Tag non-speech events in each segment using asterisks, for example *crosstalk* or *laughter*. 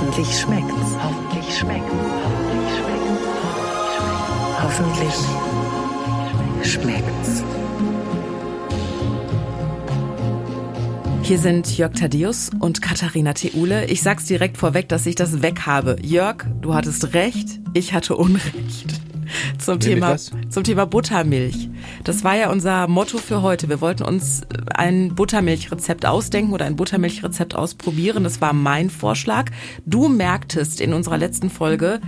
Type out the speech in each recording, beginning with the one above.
Hoffentlich schmeckt's. Hoffentlich schmeckt's. Hoffentlich schmeckt's. Hoffentlich schmeckt's. Hier sind Jörg Thaddeus und Katharina Theule. Ich sag's direkt vorweg, dass ich das weg habe. Jörg, du hattest recht, ich hatte Unrecht. Zum Thema, zum Thema Buttermilch. Das war ja unser Motto für heute. Wir wollten uns ein Buttermilchrezept ausdenken oder ein Buttermilchrezept ausprobieren. Das war mein Vorschlag. Du merktest in unserer letzten Folge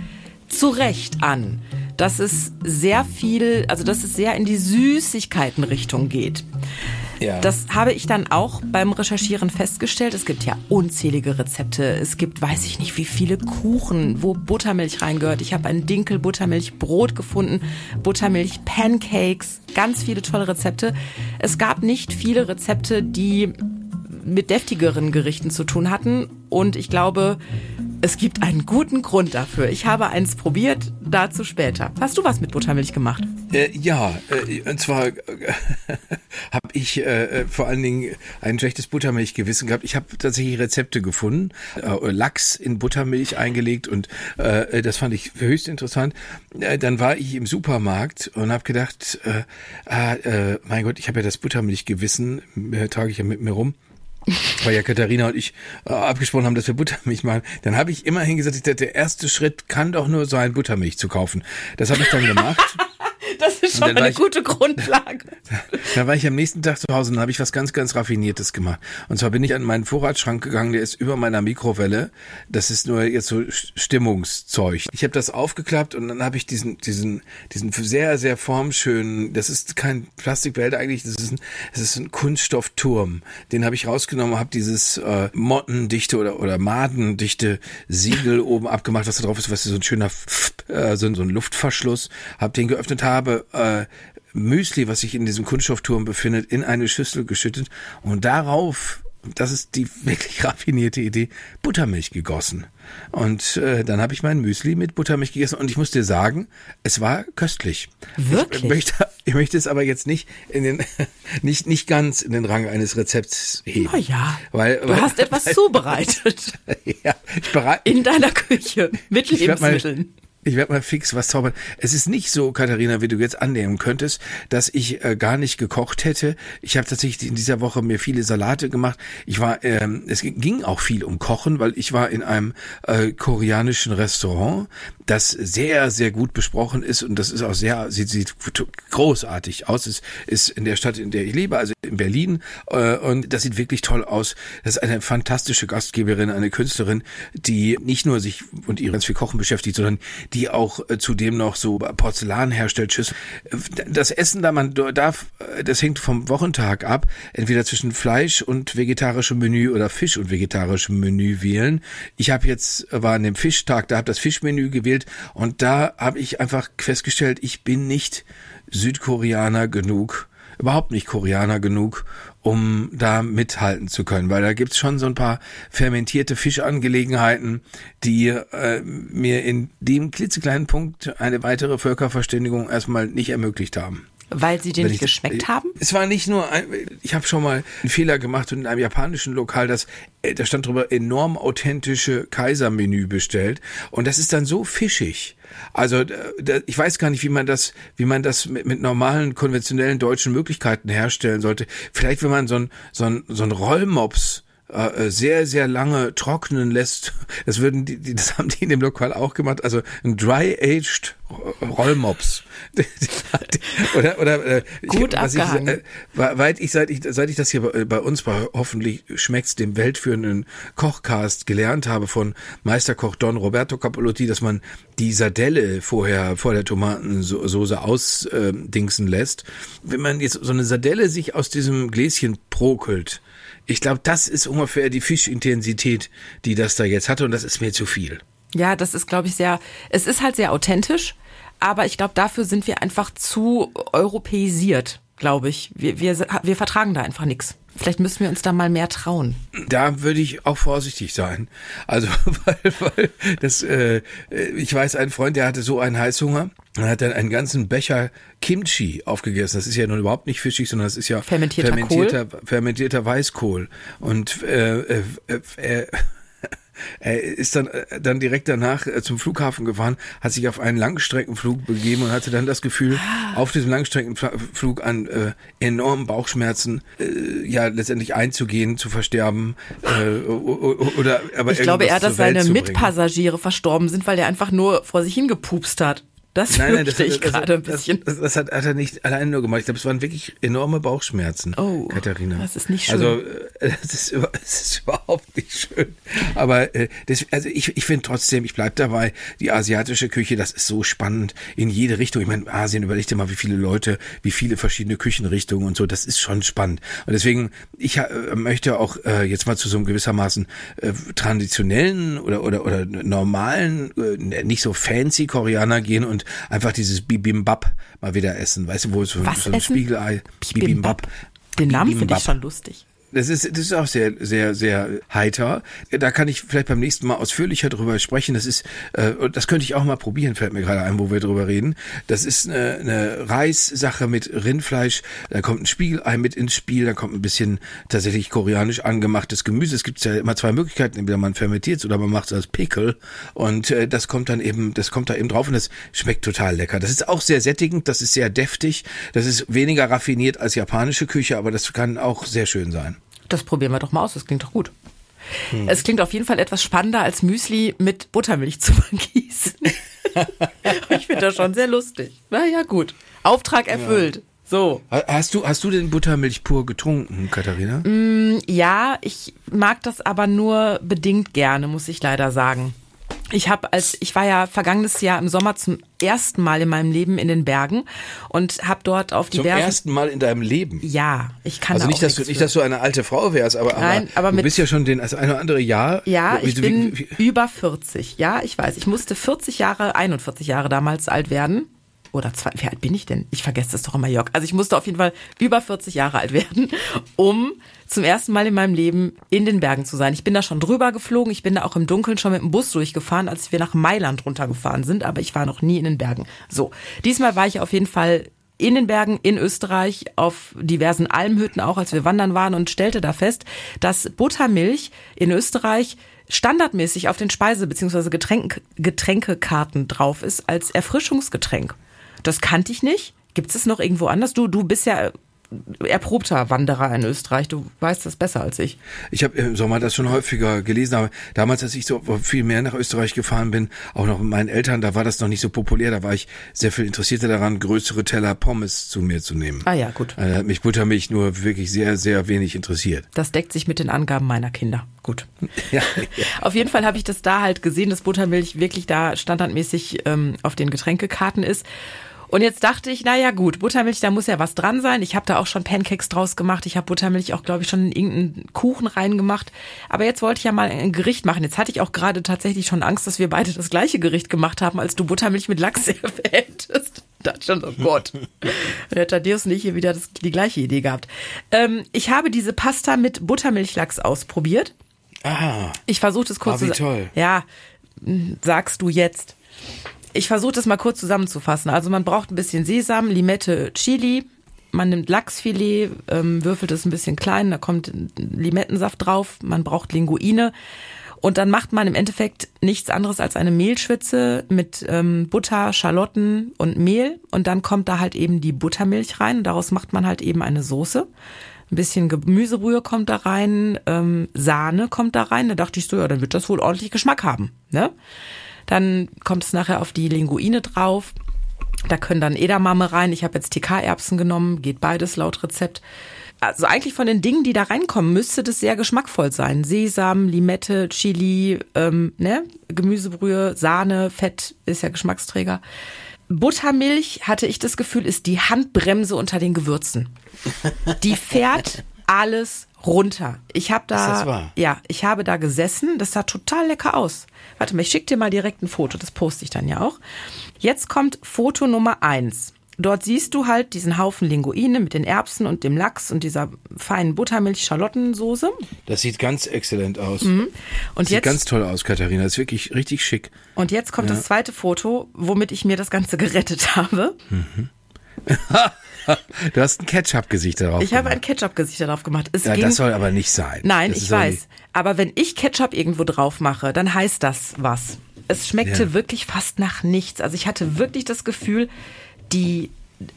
zu Recht an, dass es sehr viel, also dass es sehr in die Süßigkeitenrichtung geht. Ja. Das habe ich dann auch beim Recherchieren festgestellt. Es gibt ja unzählige Rezepte. Es gibt, weiß ich nicht, wie viele Kuchen, wo Buttermilch reingehört. Ich habe ein Dinkel-Buttermilch-Brot gefunden, Buttermilch-Pancakes, ganz viele tolle Rezepte. Es gab nicht viele Rezepte, die mit deftigeren Gerichten zu tun hatten. Und ich glaube, es gibt einen guten Grund dafür. Ich habe eins probiert, dazu später. Hast du was mit Buttermilch gemacht? Äh, ja, äh, und zwar äh, *laughs* habe ich äh, vor allen Dingen ein schlechtes Buttermilchgewissen gehabt. Ich habe tatsächlich Rezepte gefunden, äh, Lachs in Buttermilch eingelegt und äh, das fand ich höchst interessant. Äh, dann war ich im Supermarkt und habe gedacht, äh, ah, äh, mein Gott, ich habe ja das Buttermilchgewissen, äh, trage ich ja mit mir rum *laughs* weil ja Katharina und ich äh, abgesprochen haben, dass wir Buttermilch machen, dann habe ich immerhin gesagt, ich dachte, der erste Schritt kann doch nur sein, Buttermilch zu kaufen. Das habe ich dann gemacht. *laughs* Das ist schon eine ich, gute Grundlage. *laughs* Dann war ich am nächsten Tag zu Hause und dann habe ich was ganz, ganz Raffiniertes gemacht. Und zwar bin ich an meinen Vorratsschrank gegangen, der ist über meiner Mikrowelle. Das ist nur jetzt so Stimmungszeug. Ich habe das aufgeklappt und dann habe ich diesen, diesen, diesen sehr, sehr formschönen, das ist kein Plastikbehälter eigentlich, das ist ein, das ist ein Kunststoffturm. Den habe ich rausgenommen, habe dieses äh, mottendichte oder, oder madendichte Siegel oben abgemacht, was da drauf ist, was ist so ein schöner, äh, so, so ein Luftverschluss, habe den geöffnet, habe äh, Müsli, was sich in diesem Kunststoffturm befindet, in eine Schüssel geschüttet und darauf das ist die *laughs* wirklich raffinierte Idee, Buttermilch gegossen. Und äh, dann habe ich mein Müsli mit Buttermilch gegessen und ich muss dir sagen, es war köstlich. Wirklich? Ich möchte, ich möchte es aber jetzt nicht in den *laughs* nicht nicht ganz in den Rang eines Rezepts heben. Na ja, weil du weil, hast etwas *laughs* weil, zubereitet. ja, ich bereite in deiner Küche mit Lebensmitteln. Ich werde mal fix was zaubern. Es ist nicht so, Katharina, wie du jetzt annehmen könntest, dass ich äh, gar nicht gekocht hätte. Ich habe tatsächlich in dieser Woche mir viele Salate gemacht. Ich war, ähm, es ging auch viel um Kochen, weil ich war in einem äh, koreanischen Restaurant, das sehr, sehr gut besprochen ist und das ist auch sehr, sieht, sieht großartig aus. Es ist in der Stadt, in der ich lebe, also in Berlin, äh, und das sieht wirklich toll aus. Das ist eine fantastische Gastgeberin, eine Künstlerin, die nicht nur sich und ihr ganz viel Kochen beschäftigt, sondern die auch äh, zudem noch so Porzellan herstellt, Schüssel. Das Essen da, man darf, äh, das hängt vom Wochentag ab, entweder zwischen Fleisch und vegetarischem Menü oder Fisch und vegetarischem Menü wählen. Ich habe jetzt, war an dem Fischtag, da habe das Fischmenü gewählt und da habe ich einfach festgestellt, ich bin nicht Südkoreaner genug, überhaupt nicht Koreaner genug, um da mithalten zu können, weil da gibt's schon so ein paar fermentierte Fischangelegenheiten, die äh, mir in dem klitzekleinen Punkt eine weitere Völkerverständigung erstmal nicht ermöglicht haben. Weil sie dir nicht geschmeckt haben? Es war nicht nur, ein, ich habe schon mal einen Fehler gemacht und in einem japanischen Lokal, das, äh, da stand drüber enorm authentische Kaisermenü bestellt und das ist dann so fischig. Also ich weiß gar nicht, wie man das, wie man das mit, mit normalen konventionellen deutschen Möglichkeiten herstellen sollte. Vielleicht, wenn man so ein so ein so ein Rollmops äh, sehr, sehr lange trocknen lässt. *laughs* Das würden die, die, das haben die in dem Lokal auch gemacht. Also ein dry-aged Rollmops. *laughs* oder, oder, äh, Gut ich, abgehangen. Ich, äh, weit ich, seit ich, seit ich das hier bei, bei uns bei hoffentlich schmeckt's dem weltführenden Kochcast gelernt habe von Meisterkoch Don Roberto Capolotti, dass man die Sardelle vorher vor der Tomatensoße ausdingsen äh, lässt. Wenn man jetzt so eine Sardelle sich aus diesem Gläschen prokelt, ich glaube, das ist ungefähr die Fischintensität, die das da jetzt hatte und das ist mir zu viel. Ja, das ist, glaube ich, sehr, es ist halt sehr authentisch, aber ich glaube, dafür sind wir einfach zu europäisiert, glaube ich. Wir, wir, wir vertragen da einfach nichts. Vielleicht müssen wir uns da mal mehr trauen. Da würde ich auch vorsichtig sein. Also, *laughs* weil, weil das, äh, ich weiß, ein Freund, der hatte so einen Heißhunger, er hat dann einen ganzen Becher Kimchi aufgegessen. Das ist ja nun überhaupt nicht fischig, sondern das ist ja fermentierter, fermentierter, fermentierter Weißkohl. Und äh, äh, äh, Er ist dann, äh, dann direkt danach äh, zum Flughafen gefahren, hat sich auf einen Langstreckenflug begeben und hatte dann das Gefühl, auf diesem Langstreckenflug an äh, enormen Bauchschmerzen äh, ja letztendlich einzugehen, zu versterben äh, oder aber Ich glaube eher, dass seine Mitpassagiere verstorben sind, weil er einfach nur vor sich hingepupst hat. Das nein, nein, das, ich gerade ein bisschen. Das, das, hat, hat er nicht allein nur gemacht. Ich glaube, es waren wirklich enorme Bauchschmerzen, oh, Katharina. Das ist nicht schön. Also, *laughs* das ist, das ist überhaupt nicht schön. Aber äh, das, also ich, ich finde trotzdem, ich bleib dabei, die asiatische Küche, das ist so spannend in jede Richtung. Ich meine, Asien, überleg dir mal, wie viele Leute, wie viele verschiedene Küchenrichtungen und so, das ist schon spannend. Und deswegen, ich äh, möchte auch äh, jetzt mal zu so einem gewissermaßen äh, traditionellen oder, oder, oder normalen, äh, nicht so fancy Koreaner gehen und einfach dieses Bibimbap mal wieder essen. Weißt du, wo es so, so ein Spiegelei. Bibimbap. Den Namen finde ich schon lustig. Das ist, das ist auch sehr, sehr, sehr heiter. Da kann ich vielleicht beim nächsten Mal ausführlicher drüber sprechen. Das ist, äh, das könnte ich auch mal probieren, fällt mir gerade ein, wo wir drüber reden. Das ist eine, eine Reissache mit Rindfleisch. Da kommt ein Spiegelei mit ins Spiel. Da kommt ein bisschen tatsächlich koreanisch angemachtes Gemüse. Es gibt ja immer zwei Möglichkeiten. Entweder man fermentiert es oder man macht es als Pickel. Und äh, das kommt dann eben, das kommt da eben drauf und das schmeckt total lecker. Das ist auch sehr sättigend. Das ist sehr deftig. Das ist weniger raffiniert als japanische Küche, aber das kann auch sehr schön sein. Das probieren wir doch mal aus, das klingt doch gut. Hm. Es klingt auf jeden Fall etwas spannender als Müsli mit Buttermilch zu *laughs* vergießen. *laughs* ich finde das schon sehr lustig. Na ja, gut. Auftrag erfüllt. Ja. So. Hast du, hast du den Buttermilch pur getrunken, Katharina? Mm, ja, ich mag das aber nur bedingt gerne, muss ich leider sagen. Ich habe als ich war ja vergangenes Jahr im Sommer zum ersten Mal in meinem Leben in den Bergen und habe dort auf die zum Berge. Zum ersten Mal in deinem Leben. Ja, ich kann also da nicht, dass du nicht, dass du eine alte Frau wärst, aber, Nein, aber, aber du bist ja schon den also ein oder andere Jahr. Ja, ich wie, bin wie, wie, über 40. Ja, ich weiß. Ich musste 40 Jahre, 41 Jahre damals alt werden oder zwei, wie alt bin ich denn? Ich vergesse das doch immer, Jörg. Also ich musste auf jeden Fall über 40 Jahre alt werden, um zum ersten Mal in meinem Leben in den Bergen zu sein. Ich bin da schon drüber geflogen. Ich bin da auch im Dunkeln schon mit dem Bus durchgefahren, als wir nach Mailand runtergefahren sind. Aber ich war noch nie in den Bergen. So, diesmal war ich auf jeden Fall in den Bergen in Österreich auf diversen Almhütten auch, als wir wandern waren und stellte da fest, dass Buttermilch in Österreich standardmäßig auf den Speise- bzw. Getränk Getränkekarten drauf ist als Erfrischungsgetränk. Das kannte ich nicht. Gibt es noch irgendwo anders? Du, du bist ja erprobter Wanderer in Österreich. Du weißt das besser als ich. Ich habe im Sommer das schon häufiger gelesen, aber damals, als ich so viel mehr nach Österreich gefahren bin, auch noch mit meinen Eltern, da war das noch nicht so populär. Da war ich sehr viel interessierter daran, größere Teller Pommes zu mir zu nehmen. Ah ja, gut. Äh, mich Buttermilch nur wirklich sehr, sehr wenig interessiert. Das deckt sich mit den Angaben meiner Kinder. Gut. *laughs* Ja, ja. Auf jeden Fall habe ich das da halt gesehen, dass Buttermilch wirklich da standardmäßig ähm, auf den Getränkekarten ist. Und jetzt dachte ich, naja gut, Buttermilch, da muss ja was dran sein. Ich habe da auch schon Pancakes draus gemacht. Ich habe Buttermilch auch, glaube ich, schon in irgendeinen Kuchen reingemacht. Aber jetzt wollte ich ja mal ein Gericht machen. Jetzt hatte ich auch gerade tatsächlich schon Angst, dass wir beide das gleiche Gericht gemacht haben, als du Buttermilch mit Lachs *laughs* erwähntest. Da schon, oh Gott. *laughs* Hätte Thaddeus nicht hier wieder das, die gleiche Idee gehabt. Ähm, ich habe diese Pasta mit Buttermilchlachs ausprobiert. Ah. Ich versuche das kurz ah, wie toll. Ja, sagst du jetzt ich versuche das mal kurz zusammenzufassen. Also man braucht ein bisschen Sesam, Limette, Chili. Man nimmt Lachsfilet, ähm, würfelt es ein bisschen klein, da kommt Limettensaft drauf. Man braucht Linguine. Und dann macht man im Endeffekt nichts anderes als eine Mehlschwitze mit ähm, Butter, Schalotten und Mehl. Und dann kommt da halt eben die Buttermilch rein. Und daraus macht man halt eben eine Soße. Ein bisschen Gemüsebrühe kommt da rein, ähm, Sahne kommt da rein. Da dachte ich so, ja, dann wird das wohl ordentlich Geschmack haben. Ne? Dann kommt es nachher auf die Linguine drauf. Da können dann Edamame rein. Ich habe jetzt TK-Erbsen genommen, geht beides laut Rezept. Also eigentlich von den Dingen, die da reinkommen, müsste das sehr geschmackvoll sein. Sesam, Limette, Chili, ähm, ne? Gemüsebrühe, Sahne, Fett ist ja Geschmacksträger. Buttermilch, hatte ich das Gefühl, ist die Handbremse unter den Gewürzen. Die fährt *laughs* alles runter. Ich habe da, ist das wahr? ja, ich habe da gesessen. Das sah total lecker aus. Warte mal, ich schicke dir mal direkt ein Foto. Das poste ich dann ja auch. Jetzt kommt Foto Nummer eins. Dort siehst du halt diesen Haufen Linguine mit den Erbsen und dem Lachs und dieser feinen Buttermilch-Schalottensoße. Das sieht ganz exzellent aus. Mhm. Und das jetzt, sieht ganz toll aus, Katharina. Das ist wirklich richtig schick. Und jetzt kommt Ja. das zweite Foto, womit ich mir das Ganze *laughs* gerettet habe. *laughs* du hast ein Ketchup-Gesicht darauf Ich gemacht. habe ein Ketchup-Gesicht darauf gemacht. Es ja, ging, das soll aber nicht sein. Nein, das ich weiß. nicht- Aber wenn ich Ketchup irgendwo drauf mache, dann heißt das was. Es schmeckte Ja. wirklich fast nach nichts. Also ich hatte wirklich das Gefühl, die,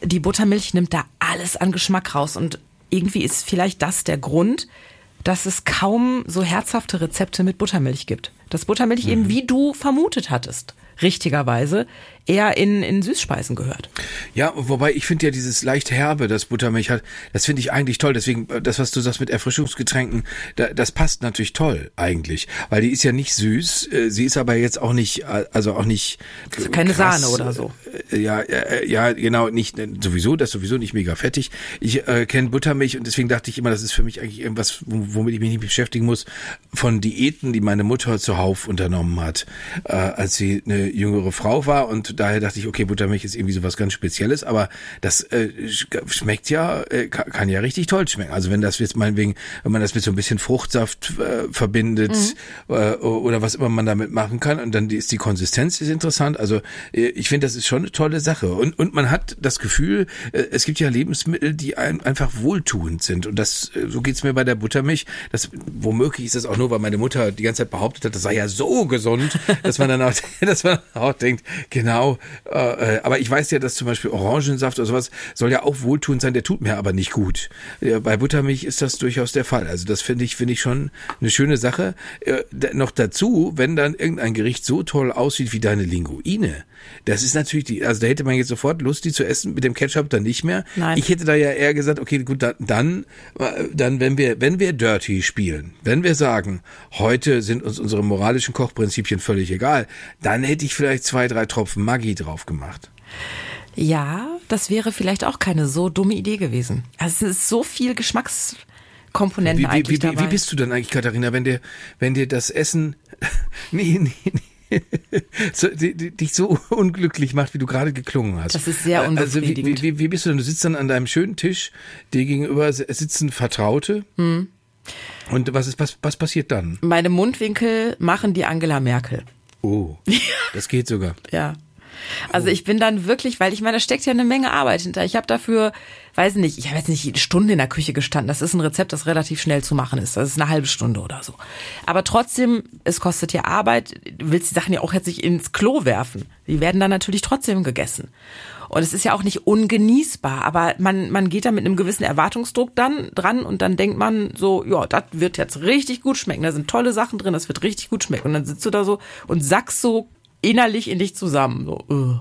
die Buttermilch nimmt da alles an Geschmack raus. Und irgendwie ist vielleicht das der Grund, dass es kaum so herzhafte Rezepte mit Buttermilch gibt. Dass Buttermilch Mhm. eben, wie du vermutet hattest, richtigerweise, eher in, in Süßspeisen gehört. Ja, wobei ich finde ja dieses leicht herbe, das Buttermilch hat, das finde ich eigentlich toll. Deswegen, äh, das, was du sagst mit Erfrischungsgetränken, da, das passt natürlich toll eigentlich. Weil die ist ja nicht süß, äh, sie ist aber jetzt auch nicht, äh, also auch nicht. keine krass, Sahne oder so. Ja, ja, genau, nicht, sowieso, das ist sowieso nicht mega fettig. Ich äh, kenne Buttermilch und deswegen dachte ich immer, das ist für mich eigentlich irgendwas, wom- womit ich mich nicht beschäftigen muss, von Diäten, die meine Mutter zuhauf unternommen hat, äh, als sie eine jüngere Frau war und daher dachte ich, okay, Buttermilch ist irgendwie sowas ganz Spezielles, aber das äh, sch- schmeckt ja, äh, kann, ja richtig toll schmecken. Also wenn das jetzt meinetwegen, wenn man das mit so ein bisschen Fruchtsaft äh, verbindet äh, oder was immer man damit machen kann und dann ist die Konsistenz ist interessant. Also äh, ich finde, das ist schon eine tolle Sache und und man hat das Gefühl, äh, es gibt ja Lebensmittel, die ein, einfach wohltuend sind und das äh, so geht's mir bei der Buttermilch. Das womöglich ist das auch nur, weil meine Mutter die ganze Zeit behauptet hat, das sei ja so gesund, *laughs* dass man dann auch, *laughs* dass man auch denkt, genau. Äh, äh, aber ich weiß ja, dass zum Beispiel Orangensaft oder sowas soll ja auch wohltuend sein, der tut mir aber nicht gut. Bei Buttermilch ist das durchaus der Fall. Also das finde ich finde ich schon eine schöne Sache. Äh, noch dazu, wenn dann irgendein Gericht so toll aussieht wie deine Linguine, das ist natürlich die, also da hätte man jetzt sofort Lust, die zu essen mit dem Ketchup dann nicht mehr. Nein. Ich hätte da ja eher gesagt, okay, gut, dann, dann, dann, wenn wir, wenn wir Dirty spielen, wenn wir sagen, heute sind uns unsere moralischen Kochprinzipien völlig egal, dann hätte ich vielleicht zwei, drei Tropfen Maggi drauf gemacht. Ja, das wäre vielleicht auch keine so dumme Idee gewesen. Also es ist so viel Geschmackskomponenten Wie, wie, eigentlich wie, dabei. wie bist du denn eigentlich, Katharina, wenn dir, wenn dir das Essen, *laughs* nee, nee, nee. *laughs* So, die, die, dich so *laughs* unglücklich macht, wie du gerade geklungen hast. Das ist sehr Also wie, unbefriedigend. wie, wie, wie bist du denn? Du sitzt dann an deinem schönen Tisch, dir gegenüber sitzen Vertraute. Hm. Und was ist, was, was passiert dann? Meine Mundwinkel machen die Angela Merkel. Oh, das geht sogar. *laughs* Ja. Also ich bin dann wirklich, weil ich meine, da steckt ja eine Menge Arbeit hinter. Ich habe dafür, weiß nicht, ich habe jetzt nicht eine Stunde in der Küche gestanden. Das ist ein Rezept, das relativ schnell zu machen ist. Das ist eine halbe Stunde oder so. Aber trotzdem, es kostet ja Arbeit. Du willst die Sachen ja auch jetzt nicht ins Klo werfen. Die werden dann natürlich trotzdem gegessen. Und es ist ja auch nicht ungenießbar, aber man, man geht da mit einem gewissen Erwartungsdruck dann dran und dann denkt man so, ja, das wird jetzt richtig gut schmecken. Da sind tolle Sachen drin, das wird richtig gut schmecken. Und dann sitzt du da so und sackst so innerlich in dich zusammen. So, uh.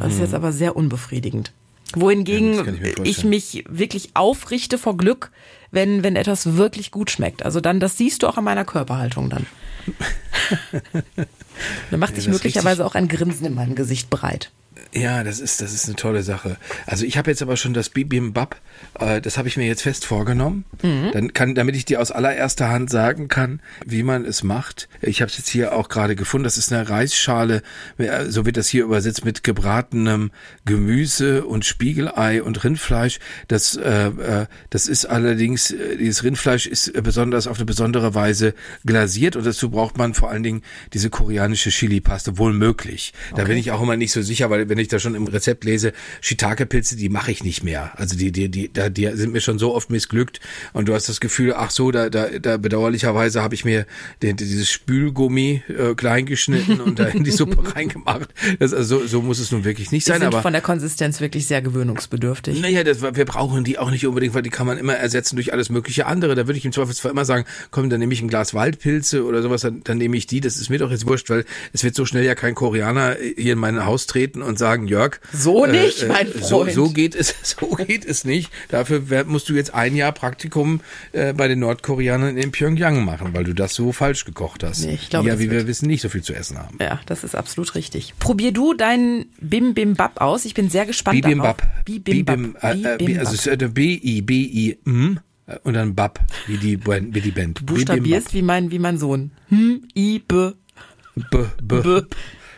Das ist jetzt aber sehr unbefriedigend. Wohingegen Ja, ich ich, mich wirklich aufrichte vor Glück, wenn, wenn etwas wirklich gut schmeckt. Also dann, das siehst du auch an meiner Körperhaltung dann. *laughs* dann macht sich das möglicherweise auch ein Grinsen in meinem Gesicht breit. Ja, das ist, das ist eine tolle Sache. Also ich habe jetzt aber schon das Bibimbap, äh, das habe ich mir jetzt fest vorgenommen. Dann kann, damit ich dir aus allererster Hand sagen kann, wie man es macht. Ich habe es jetzt hier auch gerade gefunden. Das ist eine Reisschale, äh, so wird das hier übersetzt mit gebratenem Gemüse und Spiegelei und Rindfleisch. Das, äh, äh, das ist allerdings, äh, dieses Rindfleisch ist besonders auf eine besondere Weise glasiert und dazu braucht man vor allen Dingen diese koreanische Chili-Paste, wohl möglich. Da bin ich auch immer nicht so sicher, weil wenn ich da schon im Rezept lese, Shiitake-Pilze, die mache ich nicht mehr. Also die, die, die, da, die sind mir schon so oft missglückt und du hast das Gefühl, ach so, da, da, da bedauerlicherweise habe ich mir den, dieses Spülgummi äh, klein geschnitten und da in die Suppe *laughs* reingemacht. Das, also so, so muss es nun wirklich nicht Die sein, sind aber von der Konsistenz wirklich sehr gewöhnungsbedürftig. naja, das, wir brauchen die auch nicht unbedingt, weil die kann man immer ersetzen durch alles mögliche andere. Da würde ich im Zweifelsfall immer sagen, komm, dann nehme ich ein Glas Waldpilze oder sowas, dann, dann nehme ich die. Das ist mir doch jetzt wurscht, weil es wird so schnell ja kein Koreaner hier in mein Haus treten und sagen, Jörg. So nicht, mein So, Freund. so geht es, *laughs* so geht es nicht. Dafür musst du jetzt ein Jahr Praktikum äh, bei den Nordkoreanern in Pyongyang machen, weil du das so falsch gekocht hast. Nee, ich glaube, die ja, wie wir wissen, nicht so viel zu essen haben. Ja, das ist absolut richtig. Probier du deinen Bim Bim Bap aus. Ich bin sehr gespannt Bibimbap. darauf. Bibimbap. Bibim, äh, äh, Bibimbap. also es ist äh, B-I-B-I-M äh, und dann Bab, wie die, Band- wie die Band. buchstabierst wie mein, wie mein Sohn. Hm, I, B, B, B. B.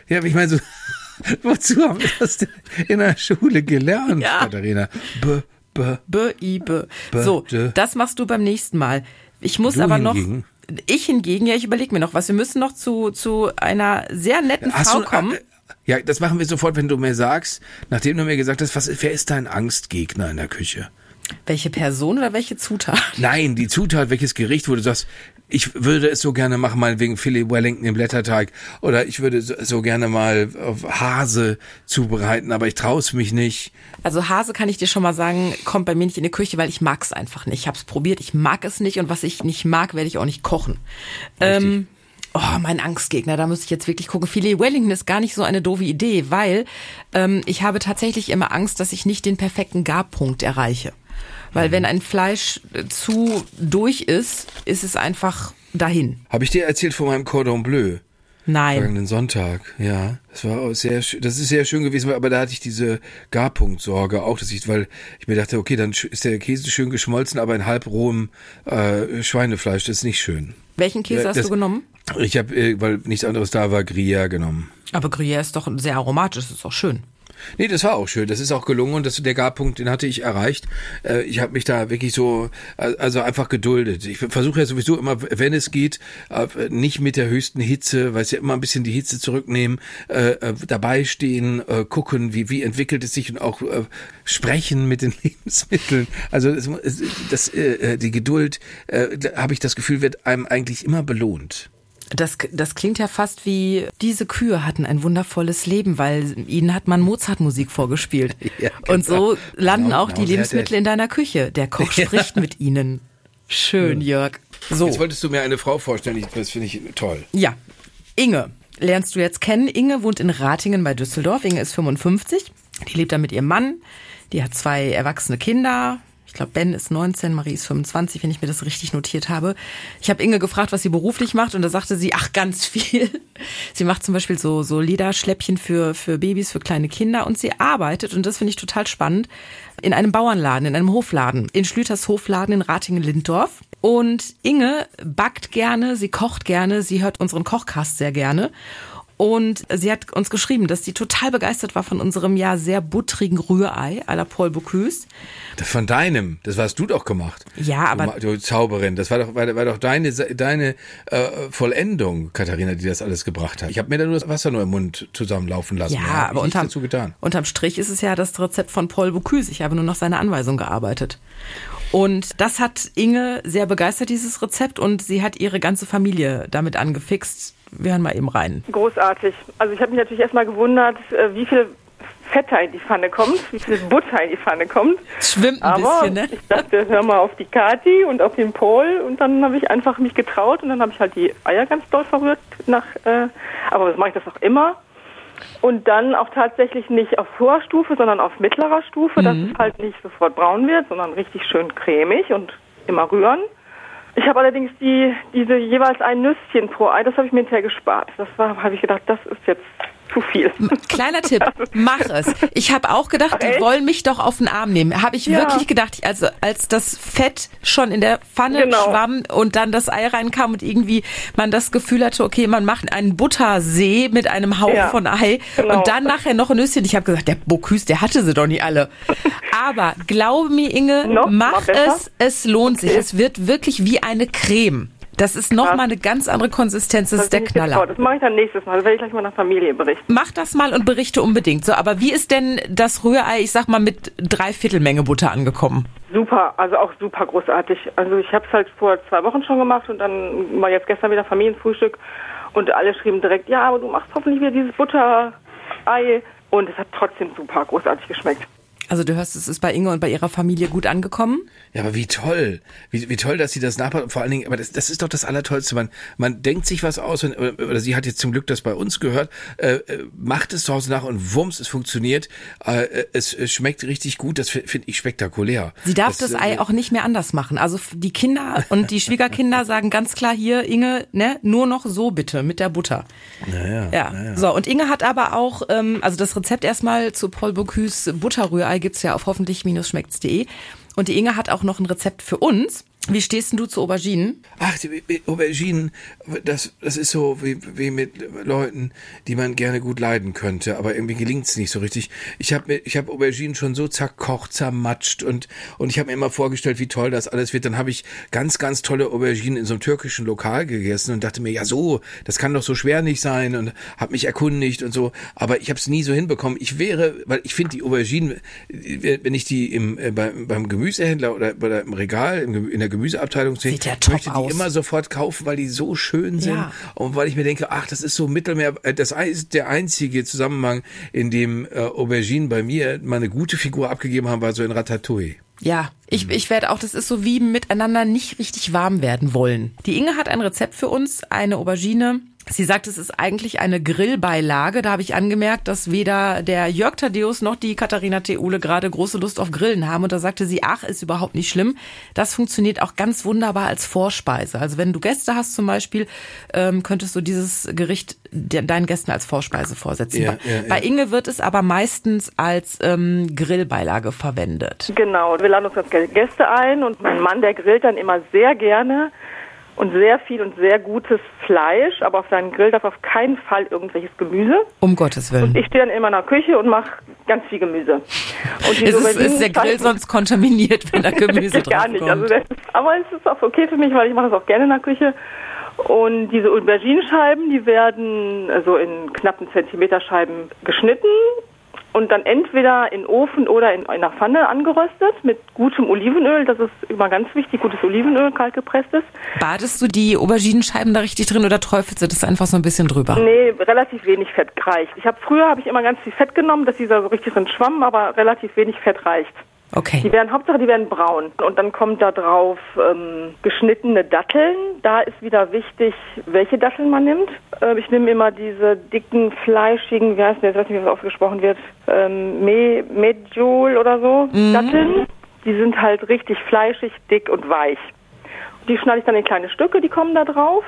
Ja, ich meine so, *laughs* wozu haben wir das denn in der Schule gelernt, Ja. Katharina? B, B. B, I, B. B, So, D. das machst du beim nächsten Mal. Ich muss Du aber noch. hingegen? Ich hingegen, ja, ich überlege mir noch was. Wir müssen noch zu, zu einer sehr netten Hast Frau du, kommen. äh, Ja, das machen wir sofort, wenn du mir sagst, nachdem du mir gesagt hast, was, wer ist dein Angstgegner in der Küche? Welche Person oder welche Zutat? Nein, die Zutat, welches Gericht, wo du sagst, ich würde es so gerne machen, meinetwegen Philly Wellington im Blätterteig. Oder ich würde so, so gerne mal Hase zubereiten, aber ich traue es mich nicht. Also Hase kann ich dir schon mal sagen, kommt bei mir nicht in die Küche, weil ich mag es einfach nicht. Ich habe es probiert, ich mag es nicht und was ich nicht mag, werde ich auch nicht kochen. Ähm, Oh, mein Angstgegner, da muss ich jetzt wirklich gucken. Filet Wellington ist gar nicht so eine doofe Idee, weil ähm, ich habe tatsächlich immer Angst, dass ich nicht den perfekten Garpunkt erreiche. Weil wenn ein Fleisch zu durch ist, ist es einfach dahin. Habe ich dir erzählt von meinem Cordon Bleu? Nein. Vergangenen Sonntag, ja. Das war sehr, das ist sehr schön gewesen, aber da hatte ich diese Garpunktsorge auch, dass ich, weil ich mir dachte, okay, dann ist der Käse schön geschmolzen, aber in halb rohem äh, Schweinefleisch, das ist nicht schön. Welchen Käse Ja, hast das- du genommen? Ich habe, äh, weil nichts anderes da war, Gruyère genommen. Aber Gruyère ist doch sehr aromatisch, das ist doch schön. Nee, das war auch schön. Das ist auch gelungen und das, der Garpunkt, den hatte ich erreicht. Äh, ich habe mich da wirklich so, also einfach geduldet. Ich versuche ja sowieso immer, wenn es geht, nicht mit der höchsten Hitze, weil es ja immer ein bisschen die Hitze zurücknehmen, äh, äh, dabei stehen, äh, gucken, wie, wie entwickelt es sich und auch äh, sprechen mit den *laughs* Lebensmitteln. Also das, das, äh, äh, die Geduld, äh, habe ich das Gefühl, wird einem eigentlich immer belohnt. Das, das klingt ja fast wie, diese Kühe hatten ein wundervolles Leben, weil ihnen hat man Mozart-Musik vorgespielt. Ja, Und so genau. landen Genau, auch die genau, Lebensmittel in deiner Küche. Der Koch spricht mit ihnen. Schön, Jörg. So. Jetzt wolltest du mir eine Frau vorstellen, das finde ich toll. Ja, Inge lernst du jetzt kennen. Inge wohnt in Ratingen bei Düsseldorf. Inge ist 55. Die lebt da mit ihrem Mann. Die hat zwei erwachsene Kinder. Ich glaube, Ben ist 19, Marie ist 25, wenn ich mir das richtig notiert habe. Ich habe Inge gefragt, was sie beruflich macht und da sagte sie, ach, ganz viel. *laughs* Sie macht zum Beispiel so, so Lederschläppchen für, für Babys, für kleine Kinder und sie arbeitet, und das finde ich total spannend, in einem Bauernladen, in einem Hofladen, in Schlüters Hofladen in Ratingen-Lindorf. Und Inge backt gerne, sie kocht gerne, sie hört unseren Kochcast sehr gerne. Und sie hat uns geschrieben, dass sie total begeistert war von unserem ja sehr buttrigen Rührei à la Paul Bocuse. Von deinem, das hast du doch gemacht. Ja, aber- Du, du Zauberin, das war doch, war, war doch deine, deine äh, Vollendung, Katharina, die das alles gebracht hat. Ich habe mir da nur das Wasser nur im Mund zusammenlaufen lassen. Ja, ich aber unterm, dazu getan. unterm Strich ist es ja das Rezept von Paul Bocuse. Ich habe nur noch seine Anweisung gearbeitet. Und das hat Inge sehr begeistert, dieses Rezept, und sie hat ihre ganze Familie damit angefixt. Wir hören mal eben rein. Großartig. Also ich habe mich natürlich erstmal gewundert, äh, wie viel Fett da in die Pfanne kommt, wie viel Butter in die Pfanne kommt. Es schwimmt ein Aber bisschen, ne? ich dachte, hör mal auf die Kati und auf den Paul und dann habe ich einfach mich getraut und dann habe ich halt die Eier ganz doll verrührt nach, äh, aber das mache ich das auch immer. Und dann auch tatsächlich nicht auf hoher Stufe, sondern auf mittlerer Stufe, dass es halt nicht sofort braun wird, sondern richtig schön cremig und immer rühren. Ich habe allerdings die, diese jeweils ein Nüsschen pro Ei, das habe ich mir hinterher gespart. Das habe ich gedacht, das ist jetzt zu viel. Kleiner Tipp, mach es. Ich habe auch gedacht, Ach, die wollen mich doch auf den Arm nehmen. Habe ich Ja. wirklich gedacht, also als das Fett schon in der Pfanne Genau. schwamm und dann das Ei reinkam und irgendwie man das Gefühl hatte, okay, man macht einen Buttersee mit einem Hauch Ja, von Ei genau. und dann nachher noch ein Nüsschen. Ich habe gesagt, der Bocuse, der hatte sie doch nicht alle. Aber glaube mir, Inge, Noch mach es, es lohnt sich. Es wird wirklich wie eine Creme. Das ist noch Krass. mal eine ganz andere Konsistenz, das Das ist der. Knaller. Das mache ich dann nächstes Mal. Das werde ich gleich mal nach Familie berichten. Mach das mal und berichte unbedingt. So, aber wie ist denn das Rührei, ich sag mal, mit Dreiviertelmenge Butter angekommen? Super, also auch super großartig. Also ich habe es halt vor zwei Wochen schon gemacht und dann war jetzt gestern wieder Familienfrühstück und alle schrieben direkt, ja, aber du machst hoffentlich wieder dieses Butterei und es hat trotzdem super großartig geschmeckt. Also du hörst, es ist bei Inge und bei ihrer Familie gut angekommen. Ja, aber wie toll. Wie, wie toll, dass sie das nachmacht. Und vor allen Dingen, aber das, das ist doch das Allertollste. Man, man denkt sich was aus, und, oder, oder sie hat jetzt zum Glück das bei uns gehört, äh, äh, macht es zu Hause nach und wumms, es funktioniert. Äh, äh, es, es schmeckt richtig gut. Das finde ich spektakulär. Sie darf das, äh, Ei auch nicht mehr anders machen. Also die Kinder und die Schwiegerkinder sagen ganz klar hier, Inge, ne, nur noch so bitte mit der Butter. Naja, Ja, so und Inge hat aber auch, ähm, also das Rezept erstmal zu Paul Bocuse Butterrührei gibt's ja auf hoffentlich-schmeckt's.de und die Inge hat auch noch ein Rezept für uns. Wie stehst denn du zu Auberginen? Ach, Auberginen, das, das ist so wie, wie mit Leuten, die man gerne gut leiden könnte, aber irgendwie gelingt's nicht so richtig. Ich habe ich hab Auberginen schon so zerkocht, zermatscht und, und ich habe mir immer vorgestellt, wie toll das alles wird. Dann habe ich ganz, ganz tolle Auberginen in so einem türkischen Lokal gegessen und dachte mir, ja so, das kann doch so schwer nicht sein und habe mich erkundigt und so, aber ich habe es nie so hinbekommen. Ich wäre, weil ich finde die Auberginen, wenn ich die im, äh, beim, beim Gemüsehändler oder, oder im Regal, in der Gemüseabteilung sehen, Sieht ja top möchte die aus. immer sofort kaufen, weil die so schön sind Ja. und weil ich mir denke, ach, das ist so Mittelmeer, äh, das ist der einzige Zusammenhang, in dem äh, Auberginen bei mir mal eine gute Figur abgegeben haben, war so in Ratatouille. Ja, ich, ich werde auch, das ist so wie miteinander nicht richtig warm werden wollen. Die Inge hat ein Rezept für uns, eine Aubergine. Sie sagt, es ist eigentlich eine Grillbeilage. Da habe ich angemerkt, dass weder der Jörg Thaddeus noch die Katharina Theule gerade große Lust auf Grillen haben. Und da sagte sie, ach, ist überhaupt nicht schlimm. Das funktioniert auch ganz wunderbar als Vorspeise. Also wenn du Gäste hast zum Beispiel, ähm, könntest du dieses Gericht de- deinen Gästen als Vorspeise vorsetzen. Ja, bei, ja, ja. bei Inge wird es aber meistens als ähm, Grillbeilage verwendet. Genau, wir laden uns als Gäste ein und mein Mann, der grillt dann immer sehr gerne und sehr viel und sehr gutes Fleisch, aber auf seinen Grill darf auf keinen Fall irgendwelches Gemüse. Um Gottes Willen. Und ich stehe dann immer in der Küche und mache ganz viel Gemüse. Und die Ist, es, ist der Grill sonst kontaminiert, wenn da *laughs* Gemüse Gar drauf nicht. kommt? Also das ist, aber es ist auch okay für mich, weil ich mache das auch gerne in der Küche. Und diese Auberginenscheiben, die werden so in knappen Zentimeterscheiben geschnitten und dann entweder in Ofen oder in einer Pfanne angeröstet mit gutem Olivenöl. Das ist immer ganz wichtig, gutes Olivenöl, kalt gepresstes. Badest du die Auberginenscheiben da richtig drin oder träufelst du das einfach so ein bisschen drüber? Nee, relativ wenig Fett reicht. Ich habe früher habe ich immer ganz viel Fett genommen, dass dieser so richtig drin schwamm, aber relativ wenig Fett reicht. Die Okay. werden, Hauptsache, die werden braun. Und dann kommt da drauf ähm, geschnittene Datteln. Da ist wieder wichtig, welche Datteln man nimmt. Äh, ich nehme immer diese dicken, fleischigen, wie heißt denn, jetzt weiß nicht, wie das ausgesprochen wird, ähm, Me Medjool oder so, Datteln. Die sind halt richtig fleischig, dick und weich. Die schneide ich dann in kleine Stücke, die kommen da drauf.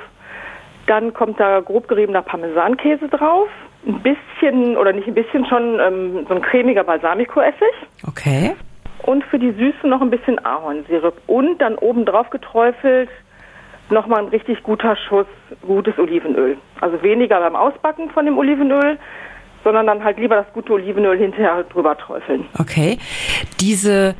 Dann kommt da grob geriebener Parmesankäse drauf. Ein bisschen, oder nicht ein bisschen schon, ähm, so ein cremiger Balsamico-Essig Okay. Und für die Süße noch ein bisschen Ahornsirup und dann oben drauf geträufelt nochmal ein richtig guter Schuss gutes Olivenöl. Also weniger beim Ausbacken von dem Olivenöl, sondern dann halt lieber das gute Olivenöl hinterher drüber träufeln. Okay. Diese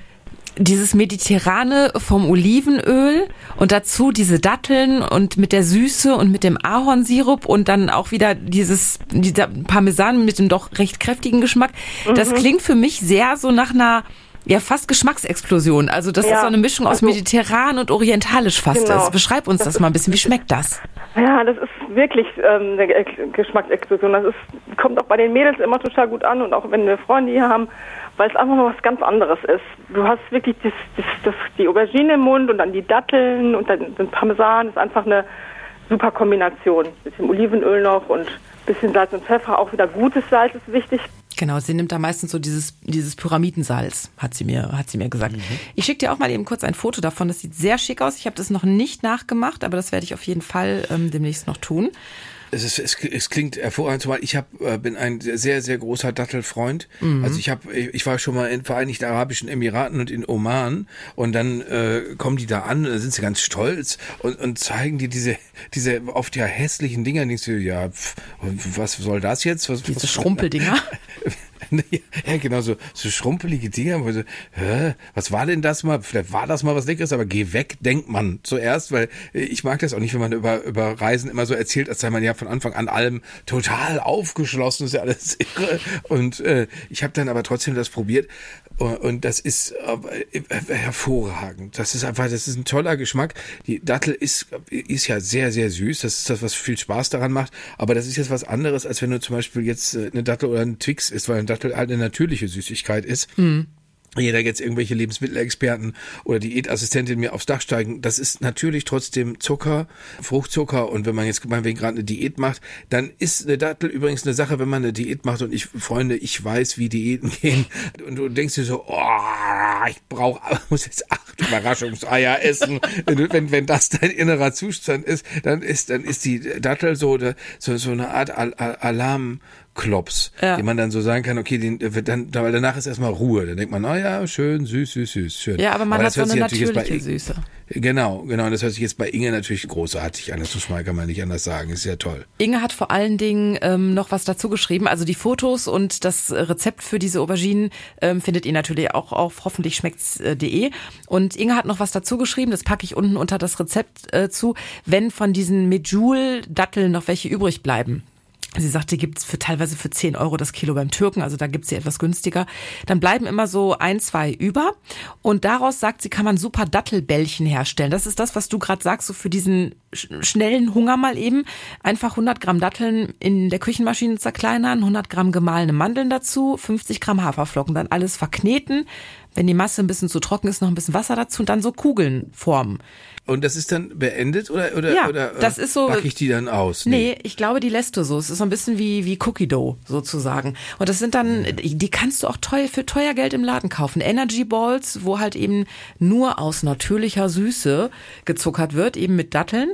dieses mediterrane vom Olivenöl und dazu diese Datteln und mit der Süße und mit dem Ahornsirup und dann auch wieder dieses dieser Parmesan mit dem doch recht kräftigen Geschmack. Das klingt für mich sehr so nach einer ja fast Geschmacksexplosion. Also das Ja, ist so eine Mischung aus also- mediterran und orientalisch fast Genau. ist. Beschreib uns das mal ein bisschen. Wie schmeckt das? Ja, das ist wirklich ähm, eine Ge- Geschmacksexplosion. Das ist, kommt auch bei den Mädels immer total gut an und auch wenn wir Freunde hier haben, weil es einfach mal was ganz anderes ist. Du hast wirklich das, das, das, die Aubergine im Mund und dann die Datteln und dann den Parmesan. Das ist einfach eine super Kombination. Bisschen Olivenöl noch und bisschen Salz und Pfeffer. Auch wieder gutes Salz ist wichtig. Genau, sie nimmt da meistens so dieses, dieses Pyramidensalz, hat sie mir, hat sie mir gesagt. Ich schicke dir auch mal eben kurz ein Foto davon. Das sieht sehr schick aus. Ich habe das noch nicht nachgemacht, aber das werde ich auf jeden Fall ähm, demnächst noch tun. Es, ist, es, es klingt hervorragend, zumal ich hab, äh, bin ein sehr, sehr großer Dattelfreund. Also ich habe, ich war schon mal in Vereinigten Arabischen Emiraten und in Oman und dann äh, kommen die da an und dann sind sie ganz stolz und, und zeigen dir diese, diese oft ja hässlichen Dinger. Und denkst du, ja, pf, was soll das jetzt? Was, Diese was, Schrumpeldinger. *laughs* *laughs* ja, genau, so, so schrumpelige Dinger. Wo so, hä, was war denn das mal? Vielleicht war das mal was Leckeres, aber geh weg, denkt man zuerst, weil äh, ich mag das auch nicht, wenn man über, über Reisen immer so erzählt, als sei man ja von Anfang an allem total aufgeschlossen, ist ja alles *laughs* irre. Und äh, ich habe dann aber trotzdem das probiert und, und das ist äh, äh, hervorragend. Das ist einfach, das ist ein toller Geschmack. Die Dattel ist, ist ja sehr, sehr süß. Das ist das, was viel Spaß daran macht. Aber das ist jetzt was anderes, als wenn du zum Beispiel jetzt äh, eine Dattel oder einen Twix isst, weil ein Dattel halt eine natürliche Süßigkeit ist. Jeder jetzt irgendwelche Lebensmittelexperten oder Diätassistentin mir aufs Dach steigen, das ist natürlich trotzdem Zucker, Fruchtzucker und wenn man jetzt meinetwegen gerade eine Diät macht, dann ist eine Dattel übrigens eine Sache, wenn man eine Diät macht und ich, Freunde, ich weiß, wie Diäten *laughs* gehen und du denkst dir so, oh, ich brauche, *laughs* muss jetzt acht Überraschungseier essen. wenn, wenn, das dein innerer Zustand ist, dann ist, dann ist die Dattel so, so, so eine Art Al Al Klops, Ja. den man dann so sagen kann, okay, den, äh, wird dann, weil danach ist erstmal Ruhe. Dann denkt man, oh ja, schön, süß, süß, süß, schön. Ja, aber man hat das so eine natürliche bei, Süße. Genau, genau. Und das hört sich jetzt bei Inge natürlich großartig an. Das muss man, kann man nicht anders sagen. Ist ja toll. Inge hat vor allen Dingen ähm, noch was dazu geschrieben. Also die Fotos und das Rezept für diese Auberginen ähm, findet ihr natürlich auch auf hoffentlich schmeckt's.de. Und Inge hat noch was dazu geschrieben. Das packe ich unten unter das Rezept äh, zu. Wenn von diesen Medjool-Datteln noch welche übrig bleiben. Sie sagt, die gibt's für teilweise für 10 Euro das Kilo beim Türken, also da gibt's sie etwas günstiger. Dann bleiben immer so ein, zwei über. Und daraus sagt sie, kann man super Dattelbällchen herstellen. Das ist das, was du gerade sagst, so für diesen sch- schnellen Hunger mal eben. Einfach 100 Gramm Datteln in der Küchenmaschine zerkleinern, 100 Gramm gemahlene Mandeln dazu, 50 Gramm Haferflocken, dann alles verkneten. Wenn die Masse ein bisschen zu trocken ist, noch ein bisschen Wasser dazu und dann so Kugeln formen. Und das ist dann beendet oder oder Ja, oder äh, das ist so- ich die dann aus? Nee, ich glaube, die lässt du so. Es ist so ein bisschen wie, wie Cookie Dough sozusagen. Und das sind dann, die kannst du auch teuer, für teuer Geld im Laden kaufen. Energy Balls, wo halt eben nur aus natürlicher Süße gezuckert wird, eben mit Datteln.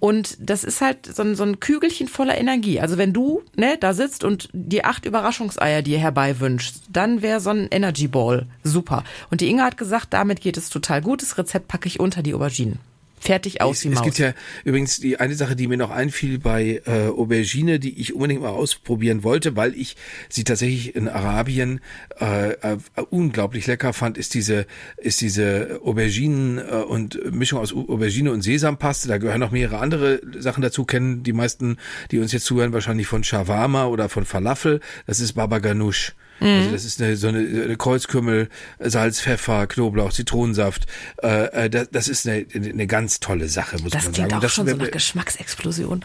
Und das ist halt so ein, so ein Kügelchen voller Energie. Also wenn du ne, da sitzt und die acht Überraschungseier dir herbei wünschst, dann wäre so ein Energy Ball super. Und die Inge hat gesagt, damit geht es total gut. Das Rezept packe ich unter die Auberginen. Fertig aus Es, die es gibt ja übrigens die eine Sache, die mir noch einfiel bei äh, Aubergine, die ich unbedingt mal ausprobieren wollte, weil ich sie tatsächlich in Arabien äh, äh, unglaublich lecker fand, ist diese ist diese Auberginen äh, und Mischung aus Au- Aubergine und Sesampaste. Da gehören noch mehrere andere Sachen dazu. Kennen die meisten, die uns jetzt zuhören, wahrscheinlich von Shawarma oder von Falafel. Das ist Baba Ganoush. Mhm. Also das ist eine, so eine, eine Kreuzkümmel, Salz, Pfeffer, Knoblauch, Zitronensaft. Äh, äh, das, das ist eine, eine ganz tolle Sache, muss das man klingt sagen. auch Und das, schon so wenn nach Geschmacksexplosion.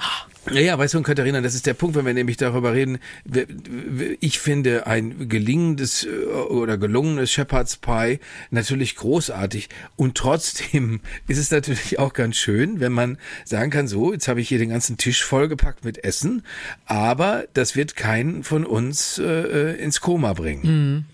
Ja, ja, weißt du, Katharina, das ist der Punkt, wenn wir nämlich darüber reden. Ich finde ein gelingendes äh, oder gelungenes Shepherd's Pie natürlich großartig. Und trotzdem *laughs* ist es natürlich auch ganz schön, wenn man sagen kann, so, jetzt habe ich hier den ganzen Tisch vollgepackt mit Essen, aber das wird keinen von uns äh, ins Koma bringen.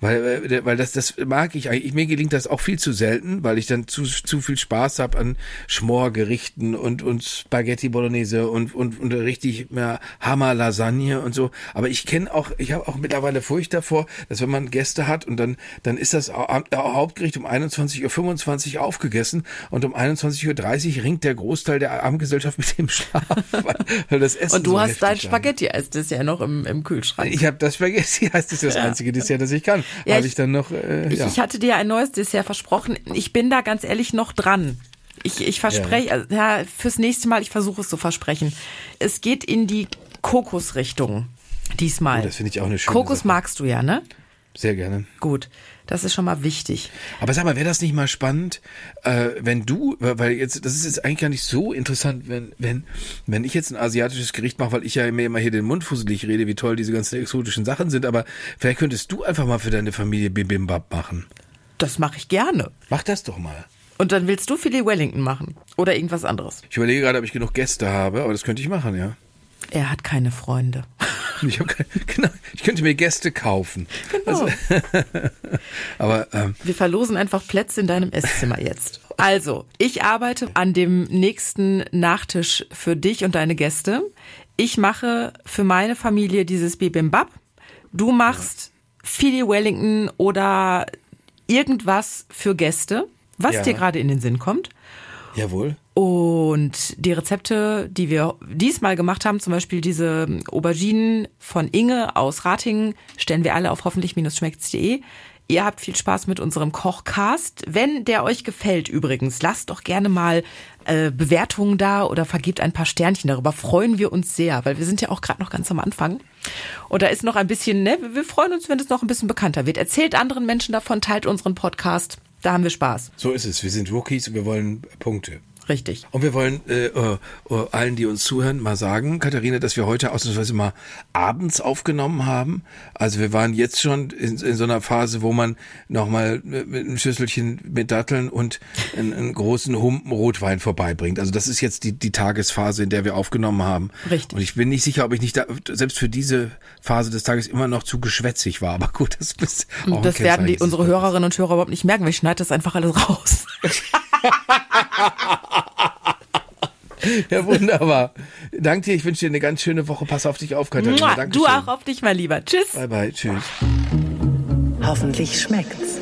Weil, weil das, das mag ich eigentlich. Mir gelingt das auch viel zu selten, weil ich dann zu, zu viel Spaß habe an Schmorgerichten und, und Spaghetti Bolognese und, und, und richtig mehr Hammer Lasagne und so. Aber ich kenne auch, ich habe auch mittlerweile Furcht davor, dass wenn man Gäste hat und dann, dann ist das Hau- Hauptgericht um 21.25 Uhr aufgegessen und um 21.30 Uhr ringt der Großteil der Abendgesellschaft mit dem Schlaf, *laughs* weil, weil das Essen Und du so hast dein war. Spaghetti-Eis-Dessert noch im, im Kühlschrank. Ich habe das Spaghetti, *laughs* heißt das ist das einzige Dessert, das ich kann. *laughs* Ja, habe ich- dann noch, äh, Ich, ja. ich hatte dir ein neues Dessert versprochen. Ich bin da ganz ehrlich noch dran. Ich, ich verspreche, also, ja, fürs nächste Mal, ich versuche es zu versprechen. Es geht in die Kokosrichtung diesmal. Oh, das finde ich auch eine schöne Kokos Sache. magst du ja, ne? Sehr gerne. Gut, das ist schon mal wichtig. Aber sag mal, wäre das nicht mal spannend, äh, wenn du, weil jetzt, das ist jetzt eigentlich gar nicht so interessant, wenn, wenn, wenn ich jetzt ein asiatisches Gericht mache, weil ich ja mir immer hier den Mund fusselig rede, wie toll diese ganzen exotischen Sachen sind, aber vielleicht könntest du einfach mal für deine Familie Bibimbap machen. Das mache ich gerne. Mach das doch mal. Und dann willst du Philly Wellington machen. Oder irgendwas anderes. Ich überlege gerade, ob ich genug Gäste habe, aber das könnte ich machen, ja. Er hat keine Freunde. *laughs* Ich, hab genau, ich könnte mir Gäste kaufen. Genau. *laughs* Aber ähm, Wir verlosen einfach Plätze in deinem Esszimmer jetzt. Also, ich arbeite an dem nächsten Nachtisch für dich und deine Gäste. Ich mache für meine Familie dieses Bibimbap. Du machst Philly Wellington oder irgendwas für Gäste, was Ja. dir gerade in den Sinn kommt. jawohl. Und die Rezepte, die wir diesmal gemacht haben, zum Beispiel diese Auberginen von Inge aus Ratingen, stellen wir alle auf hoffentlich-schmeckt's.de. Ihr habt viel Spaß mit unserem Kochcast. Wenn der euch gefällt übrigens, lasst doch gerne mal äh, Bewertungen da oder vergebt ein paar Sternchen. Darüber freuen wir uns sehr, weil wir sind ja auch gerade noch ganz am Anfang. Und da ist noch ein bisschen, ne, wir freuen uns, wenn es noch ein bisschen bekannter wird. Erzählt anderen Menschen davon, teilt unseren Podcast. Da haben wir Spaß. So ist es. Wir sind Rookies und wir wollen Punkte. Richtig. Und wir wollen äh, äh, äh, allen, die uns zuhören, mal sagen, Katharina, dass wir heute ausnahmsweise mal abends aufgenommen haben. Also wir waren jetzt schon in, in so einer Phase, wo man nochmal mit, mit einem Schüsselchen mit Datteln und einen, einen großen Humpen Rotwein vorbeibringt. Also das ist jetzt die, die Tagesphase, in der wir aufgenommen haben. Richtig. Und ich bin nicht sicher, ob ich nicht da, selbst für diese Phase des Tages immer noch zu geschwätzig war. Aber gut, das ist auch Das werden die, unsere Hörerinnen und Hörer überhaupt nicht merken. Wir schneiden das einfach alles raus. *laughs* Ja, wunderbar. Danke dir. Ich wünsche dir eine ganz schöne Woche. Pass auf dich auf, Katharina. Mua, du auch auf dich, mein Lieber. Tschüss. Bye, bye. Tschüss. Hoffentlich schmeckt's.